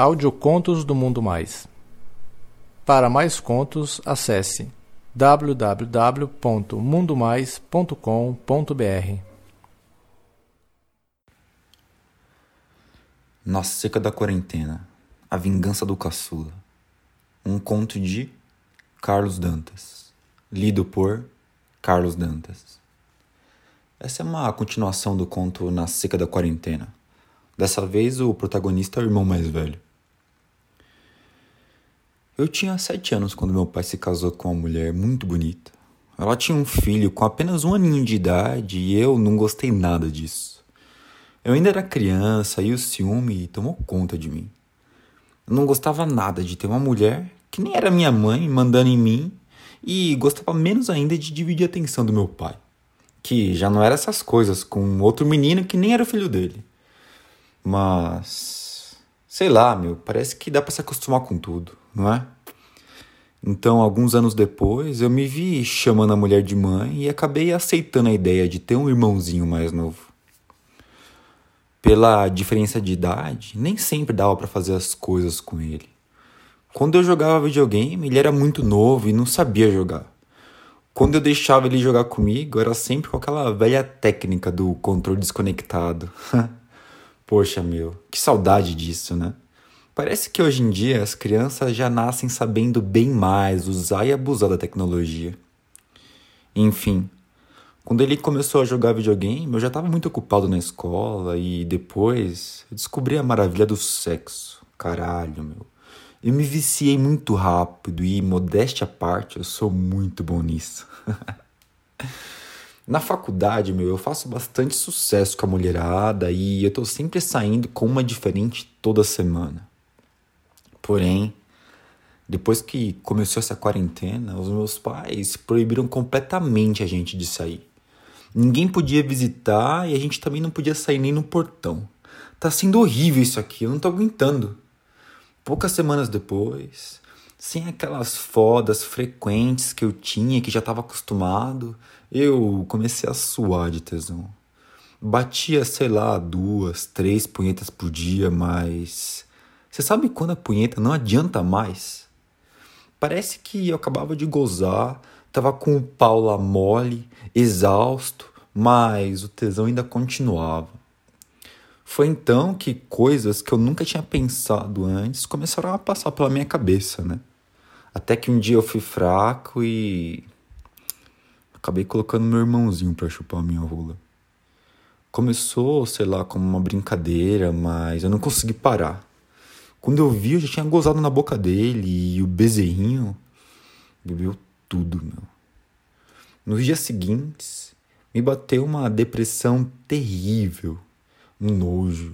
Audiocontos do Mundo Mais. Para mais contos, acesse www.mundomais.com.br. Na seca da quarentena, a vingança do caçula. Um conto de Carlos Dantas, lido por Carlos Dantas. Essa é uma continuação do conto Na seca da quarentena. Dessa vez o protagonista é o irmão mais velho. Eu tinha sete anos quando meu pai se casou com uma mulher muito bonita. Ela tinha um filho com apenas um aninho de idade e eu não gostei nada disso. Eu ainda era criança e o ciúme tomou conta de mim. Eu não gostava nada de ter uma mulher que nem era minha mãe mandando em mim e gostava menos ainda de dividir a atenção do meu pai, que já não era essas coisas com outro menino que nem era filho dele. Mas sei lá, meu, parece que dá para se acostumar com tudo não é? Então, alguns anos depois, eu me vi chamando a mulher de mãe e acabei aceitando a ideia de ter um irmãozinho mais novo. Pela diferença de idade, nem sempre dava para fazer as coisas com ele. Quando eu jogava videogame, ele era muito novo e não sabia jogar. Quando eu deixava ele jogar comigo, era sempre com aquela velha técnica do controle desconectado. Poxa, meu, que saudade disso, né? Parece que hoje em dia as crianças já nascem sabendo bem mais usar e abusar da tecnologia. Enfim, quando ele começou a jogar videogame, eu já estava muito ocupado na escola e depois eu descobri a maravilha do sexo. Caralho, meu. Eu me viciei muito rápido e, modéstia à parte, eu sou muito bom nisso. Na faculdade, meu, eu faço bastante sucesso com a mulherada e eu tô sempre saindo com uma diferente toda semana. Porém, depois que começou essa quarentena, os meus pais proibiram completamente a gente de sair. Ninguém podia visitar e a gente também não podia sair nem no portão. Tá sendo horrível isso aqui, eu não tô aguentando. Poucas semanas depois, sem aquelas fodas frequentes que eu tinha, que já estava acostumado, eu comecei a suar de tesão. Batia, sei lá, duas, três punhetas por dia, mas você sabe quando a punheta não adianta mais? Parece que eu acabava de gozar, tava com o pau lá mole, exausto, mas o tesão ainda continuava. Foi então que coisas que eu nunca tinha pensado antes começaram a passar pela minha cabeça, né? Até que um dia eu fui fraco e acabei colocando meu irmãozinho para chupar a minha rola. Começou, sei lá, como uma brincadeira, mas eu não consegui parar. Quando eu vi, eu já tinha gozado na boca dele e o bezerrinho bebeu tudo, meu. Nos dias seguintes, me bateu uma depressão terrível, um nojo,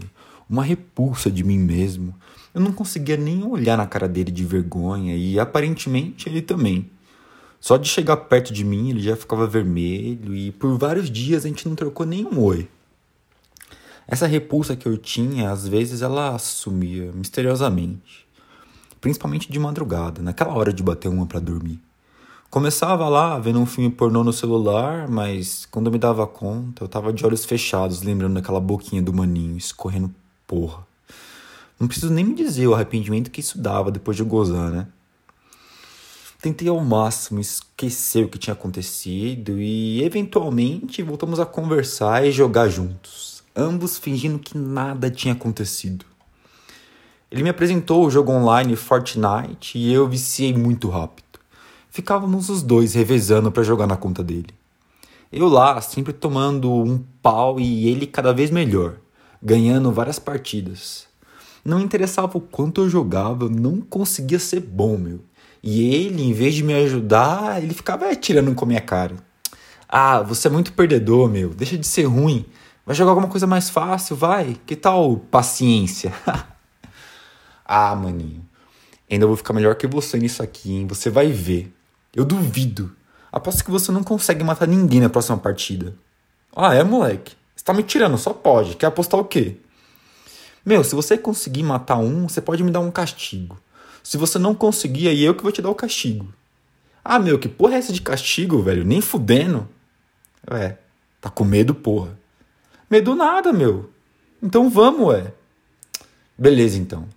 uma repulsa de mim mesmo. Eu não conseguia nem olhar na cara dele de vergonha e aparentemente ele também. Só de chegar perto de mim ele já ficava vermelho e por vários dias a gente não trocou nenhum oi. Essa repulsa que eu tinha, às vezes ela sumia misteriosamente, principalmente de madrugada, naquela hora de bater uma para dormir. Começava lá vendo um filme pornô no celular, mas quando eu me dava conta, eu tava de olhos fechados, lembrando daquela boquinha do maninho escorrendo porra. Não preciso nem me dizer o arrependimento que isso dava depois de gozar, né? Tentei ao máximo esquecer o que tinha acontecido e eventualmente voltamos a conversar e jogar juntos ambos fingindo que nada tinha acontecido. Ele me apresentou o jogo online Fortnite e eu viciei muito rápido. Ficávamos os dois revezando para jogar na conta dele. Eu lá, sempre tomando um pau e ele cada vez melhor, ganhando várias partidas. Não interessava o quanto eu jogava, eu não conseguia ser bom, meu. E ele, em vez de me ajudar, ele ficava tirando com a minha cara. Ah, você é muito perdedor, meu. Deixa de ser ruim. Vai jogar alguma coisa mais fácil, vai. Que tal paciência? ah, maninho. Ainda vou ficar melhor que você nisso aqui, hein? Você vai ver. Eu duvido. Aposto que você não consegue matar ninguém na próxima partida. Ah, é, moleque? Tá me tirando, só pode. Quer apostar o quê? Meu, se você conseguir matar um, você pode me dar um castigo. Se você não conseguir, aí eu que vou te dar o castigo. Ah, meu, que porra é essa de castigo, velho? Nem fudendo. É, tá com medo, porra. Medo nada, meu. Então vamos, ué. Beleza, então.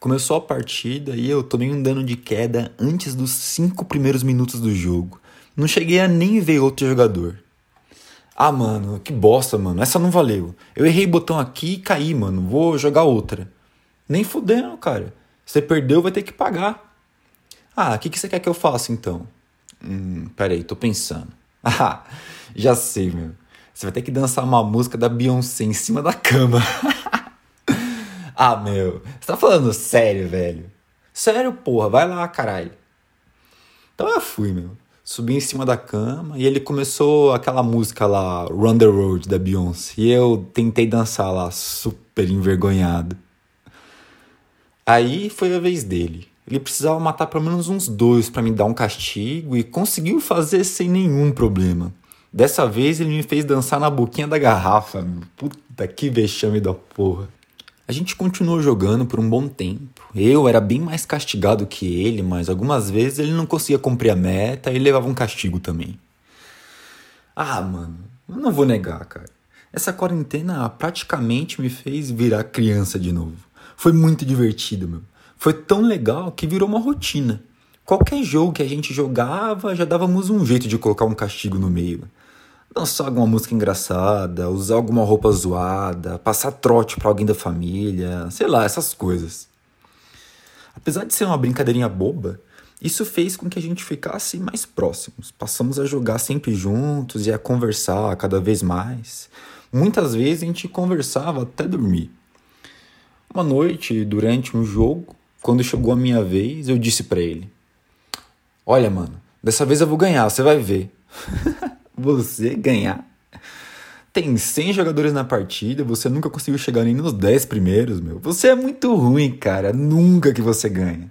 Começou a partida e eu tomei um dano de queda antes dos cinco primeiros minutos do jogo. Não cheguei a nem ver outro jogador. Ah, mano, que bosta, mano. Essa não valeu. Eu errei botão aqui e caí, mano. Vou jogar outra. Nem fudendo, cara. Você perdeu, vai ter que pagar. Ah, o que, que você quer que eu faça então? Hum, peraí, tô pensando. Ah, já sei, meu. Você vai ter que dançar uma música da Beyoncé em cima da cama. ah, meu. Você tá falando sério, velho? Sério, porra. Vai lá, caralho. Então eu fui, meu. Subi em cima da cama e ele começou aquela música lá, Run the Road, da Beyoncé. E eu tentei dançar lá, super envergonhado. Aí foi a vez dele. Ele precisava matar pelo menos uns dois para me dar um castigo e conseguiu fazer sem nenhum problema. Dessa vez ele me fez dançar na boquinha da garrafa. Puta que vexame da porra. A gente continuou jogando por um bom tempo. Eu era bem mais castigado que ele, mas algumas vezes ele não conseguia cumprir a meta e levava um castigo também. Ah, mano, eu não vou negar, cara. Essa quarentena praticamente me fez virar criança de novo. Foi muito divertido, meu. Foi tão legal que virou uma rotina. Qualquer jogo que a gente jogava, já dávamos um jeito de colocar um castigo no meio. Dançar alguma música engraçada, usar alguma roupa zoada, passar trote para alguém da família, sei lá, essas coisas. Apesar de ser uma brincadeirinha boba, isso fez com que a gente ficasse mais próximos. Passamos a jogar sempre juntos e a conversar cada vez mais. Muitas vezes a gente conversava até dormir. Uma noite, durante um jogo, quando chegou a minha vez, eu disse para ele: Olha, mano, dessa vez eu vou ganhar, você vai ver. você ganhar? Tem 100 jogadores na partida, você nunca conseguiu chegar nem nos 10 primeiros, meu. Você é muito ruim, cara. Nunca que você ganha.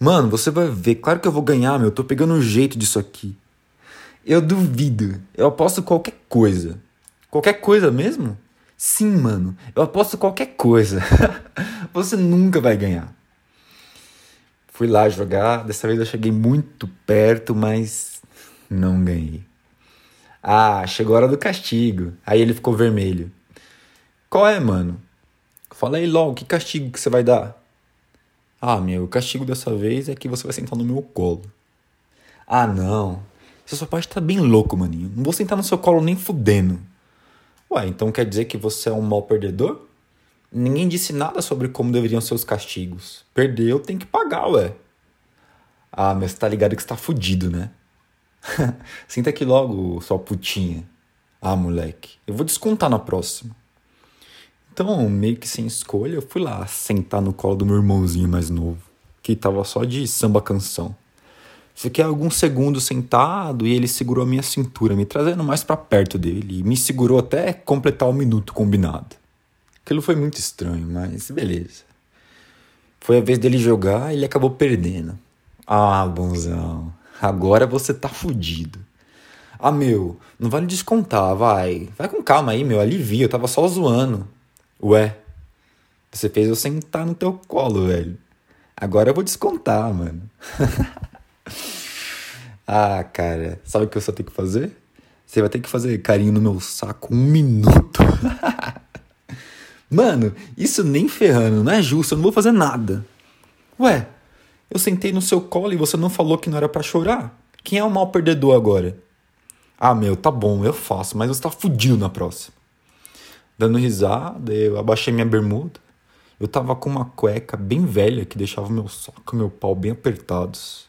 Mano, você vai ver. Claro que eu vou ganhar, meu. Eu tô pegando um jeito disso aqui. Eu duvido. Eu aposto qualquer coisa. Qualquer coisa mesmo? Sim, mano, eu aposto qualquer coisa. Você nunca vai ganhar. Fui lá jogar, dessa vez eu cheguei muito perto, mas não ganhei. Ah, chegou a hora do castigo. Aí ele ficou vermelho. Qual é, mano? Fala aí logo, que castigo que você vai dar? Ah, meu, o castigo dessa vez é que você vai sentar no meu colo. Ah, não. Só pode estar bem louco, maninho. Não vou sentar no seu colo nem fudendo. Ué, então quer dizer que você é um mau perdedor? Ninguém disse nada sobre como deveriam ser os castigos. Perdeu, tem que pagar, ué. Ah, mas tá ligado que você tá fudido, né? Senta aqui logo, sua putinha. Ah, moleque, eu vou descontar na próxima. Então, meio que sem escolha, eu fui lá sentar no colo do meu irmãozinho mais novo, que tava só de samba canção. Fiquei alguns segundos sentado e ele segurou a minha cintura, me trazendo mais para perto dele e me segurou até completar o minuto combinado. Aquilo foi muito estranho, mas beleza. Foi a vez dele jogar e ele acabou perdendo. Ah, bonzão, agora você tá fudido. Ah, meu, não vale descontar, vai. Vai com calma aí, meu, alivia, eu tava só zoando. Ué, você fez eu sentar no teu colo, velho. Agora eu vou descontar, mano. ah, cara, sabe o que eu só tenho que fazer? Você vai ter que fazer carinho no meu saco um minuto. Mano, isso nem ferrando, não é justo, eu não vou fazer nada. Ué, eu sentei no seu colo e você não falou que não era para chorar? Quem é o mal perdedor agora? Ah, meu, tá bom, eu faço, mas você tá fudido na próxima. Dando risada, eu abaixei minha bermuda. Eu tava com uma cueca bem velha que deixava meu saco e meu pau bem apertados.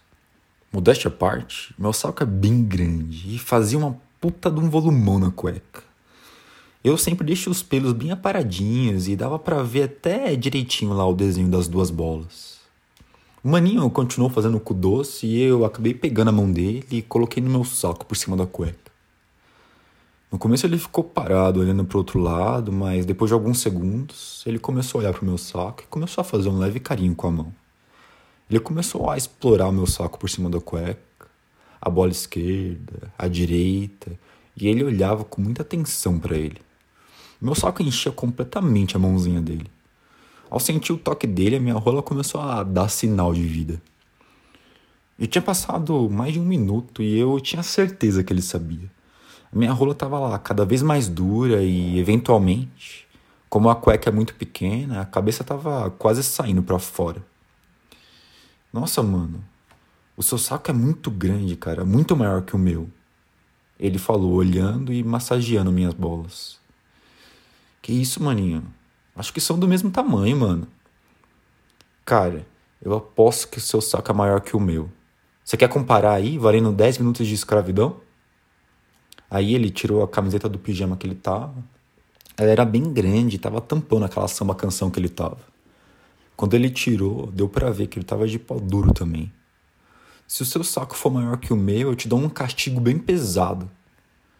Modéstia à parte, meu saco é bem grande e fazia uma puta de um volumão na cueca. Eu sempre deixo os pelos bem aparadinhos e dava para ver até direitinho lá o desenho das duas bolas. O maninho continuou fazendo o cu doce e eu acabei pegando a mão dele e coloquei no meu saco por cima da cueca. No começo ele ficou parado olhando para outro lado, mas depois de alguns segundos ele começou a olhar para o meu saco e começou a fazer um leve carinho com a mão. Ele começou a explorar o meu saco por cima da cueca, a bola esquerda, a direita, e ele olhava com muita atenção para ele. Meu saco enchia completamente a mãozinha dele. Ao sentir o toque dele, a minha rola começou a dar sinal de vida. E tinha passado mais de um minuto e eu tinha certeza que ele sabia. A minha rola estava lá, cada vez mais dura e, eventualmente, Como a cueca é muito pequena, a cabeça tava quase saindo para fora. Nossa, mano, o seu saco é muito grande, cara, muito maior que o meu. Ele falou, olhando e massageando minhas bolas. Que isso, maninho? Acho que são do mesmo tamanho, mano. Cara, eu aposto que o seu saco é maior que o meu. Você quer comparar aí, valendo 10 minutos de escravidão? Aí ele tirou a camiseta do pijama que ele tava, ela era bem grande, tava tampando aquela samba canção que ele tava. Quando ele tirou, deu para ver que ele tava de pau duro também. Se o seu saco for maior que o meu, eu te dou um castigo bem pesado.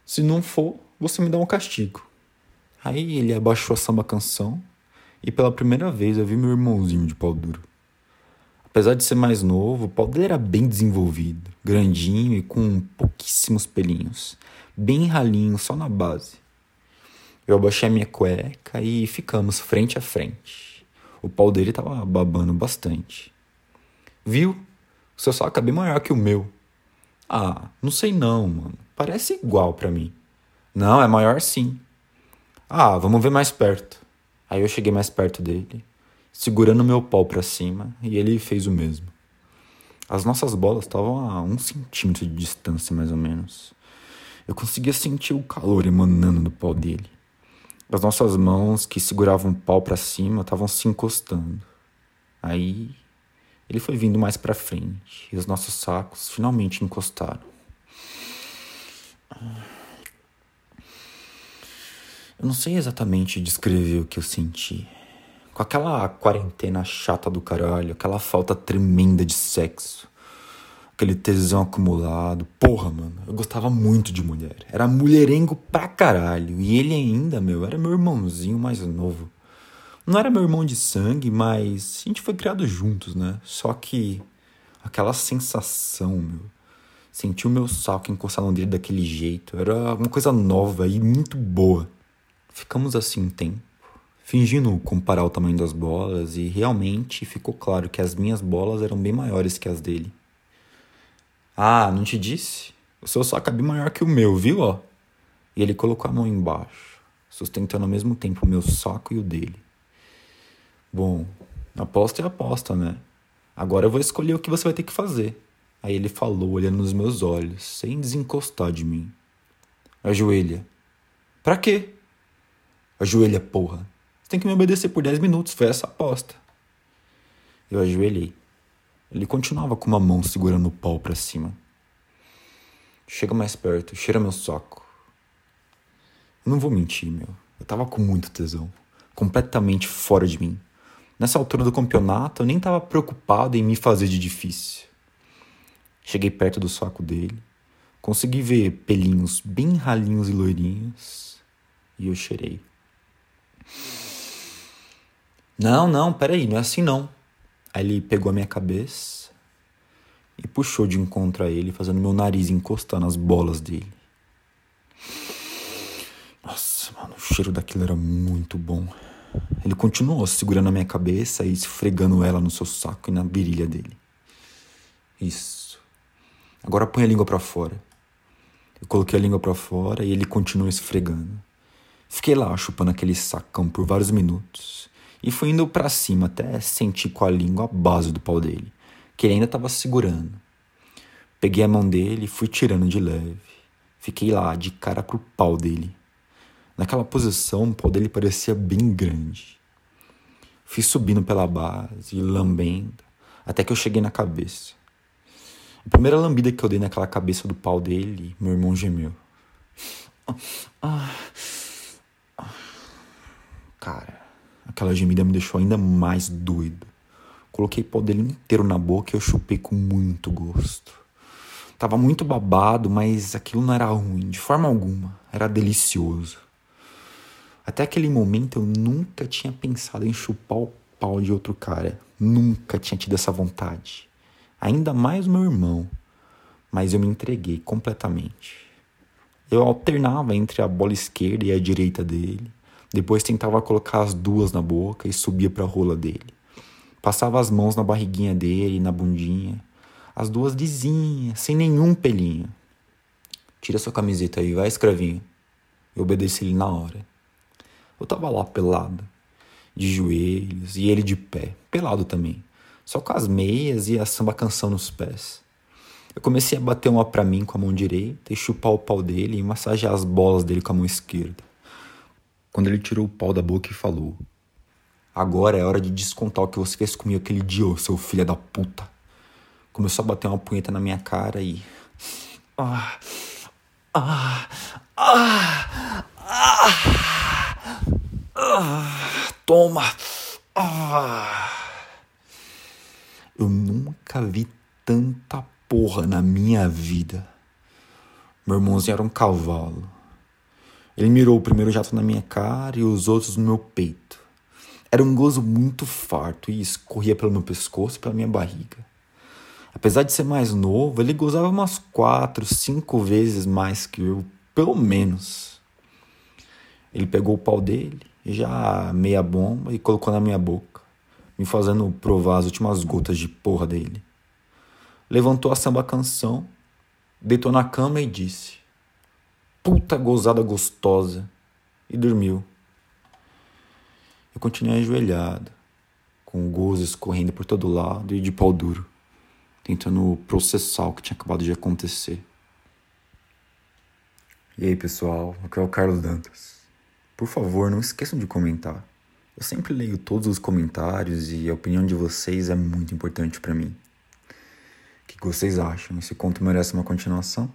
Se não for, você me dá um castigo. Aí ele abaixou a samba canção e pela primeira vez eu vi meu irmãozinho de pau duro. Apesar de ser mais novo, o pau dele era bem desenvolvido, grandinho e com pouquíssimos pelinhos, bem ralinho só na base. Eu abaixei a minha cueca e ficamos frente a frente. O pau dele tava babando bastante. Viu? O seu saco é bem maior que o meu. Ah, não sei não, mano. Parece igual para mim. Não, é maior sim. Ah, vamos ver mais perto. Aí eu cheguei mais perto dele, segurando meu pau para cima, e ele fez o mesmo. As nossas bolas estavam a um centímetro de distância, mais ou menos. Eu conseguia sentir o calor emanando do pau dele. As nossas mãos que seguravam o pau para cima estavam se encostando. Aí ele foi vindo mais para frente e os nossos sacos finalmente encostaram. Eu não sei exatamente descrever o que eu senti. Com aquela quarentena chata do caralho, aquela falta tremenda de sexo, aquele tesão acumulado. Porra, mano, eu gostava muito de mulher. Era mulherengo pra caralho. E ele ainda, meu, era meu irmãozinho mais novo. Não era meu irmão de sangue, mas a gente foi criado juntos, né? Só que aquela sensação, meu. Sentir o meu saco encostar no dele daquele jeito. Era uma coisa nova e muito boa. Ficamos assim um tempo, fingindo comparar o tamanho das bolas, e realmente ficou claro que as minhas bolas eram bem maiores que as dele. Ah, não te disse? O seu saco é bem maior que o meu, viu, ó? E ele colocou a mão embaixo, sustentando ao mesmo tempo o meu saco e o dele. Bom, aposta é aposta, né? Agora eu vou escolher o que você vai ter que fazer. Aí ele falou, olhando nos meus olhos, sem desencostar de mim. Ajoelha. Pra quê? Ajoelha, porra. Você tem que me obedecer por 10 minutos, foi essa a aposta. Eu ajoelhei. Ele continuava com uma mão segurando o pau para cima. Chega mais perto, cheira meu saco. Eu não vou mentir, meu. Eu tava com muito tesão. Completamente fora de mim. Nessa altura do campeonato, eu nem tava preocupado em me fazer de difícil. Cheguei perto do saco dele. Consegui ver pelinhos bem ralinhos e loirinhos. E eu cheirei. Não, não, peraí, não é assim não. Aí ele pegou a minha cabeça e puxou de encontro a ele, fazendo meu nariz encostar nas bolas dele. Nossa, mano, o cheiro daquilo era muito bom. Ele continuou segurando a minha cabeça e esfregando ela no seu saco e na virilha dele. Isso. Agora põe a língua para fora. Eu coloquei a língua para fora e ele continuou esfregando. Fiquei lá chupando aquele sacão por vários minutos e fui indo para cima até sentir com a língua a base do pau dele, que ele ainda estava segurando. Peguei a mão dele e fui tirando de leve. Fiquei lá, de cara pro pau dele. Naquela posição, o pau dele parecia bem grande. Fui subindo pela base, lambendo, até que eu cheguei na cabeça. A primeira lambida que eu dei naquela cabeça do pau dele, meu irmão gemeu. Ah, ah, cara, Aquela gemida me deixou ainda mais doido. Coloquei o pau dele inteiro na boca e eu chupei com muito gosto. Tava muito babado, mas aquilo não era ruim, de forma alguma. Era delicioso. Até aquele momento eu nunca tinha pensado em chupar o pau de outro cara. Nunca tinha tido essa vontade. Ainda mais meu irmão. Mas eu me entreguei completamente. Eu alternava entre a bola esquerda e a direita dele. Depois tentava colocar as duas na boca e subia para a rola dele. Passava as mãos na barriguinha dele, na bundinha. As duas lisinhas, sem nenhum pelinho. Tira sua camiseta aí, vai, escravinho. Eu obedeci ele na hora. Eu tava lá pelado, de joelhos, e ele de pé, pelado também, só com as meias e a samba canção nos pés. Eu comecei a bater uma pra mim com a mão direita e chupar o pau dele e massagear as bolas dele com a mão esquerda. Quando ele tirou o pau da boca e falou: Agora é hora de descontar o que você fez comigo aquele dia, ô seu filho da puta. Começou a bater uma punheta na minha cara e. Ah, ah, ah, ah, ah, toma! Ah. Eu nunca vi tanta porra na minha vida. Meu irmãozinho era um cavalo. Ele mirou o primeiro jato na minha cara e os outros no meu peito. Era um gozo muito farto e escorria pelo meu pescoço e pela minha barriga. Apesar de ser mais novo, ele gozava umas quatro, cinco vezes mais que eu, pelo menos. Ele pegou o pau dele, já meia bomba, e colocou na minha boca, me fazendo provar as últimas gotas de porra dele levantou a samba canção, deitou na cama e disse: Puta gozada gostosa, e dormiu. Eu continuei ajoelhado, com o gozo escorrendo por todo lado e de pau duro, tentando processar o que tinha acabado de acontecer. E aí, pessoal, aqui é o Carlos Dantas. Por favor, não esqueçam de comentar. Eu sempre leio todos os comentários e a opinião de vocês é muito importante para mim. O que vocês acham? Esse conto merece uma continuação?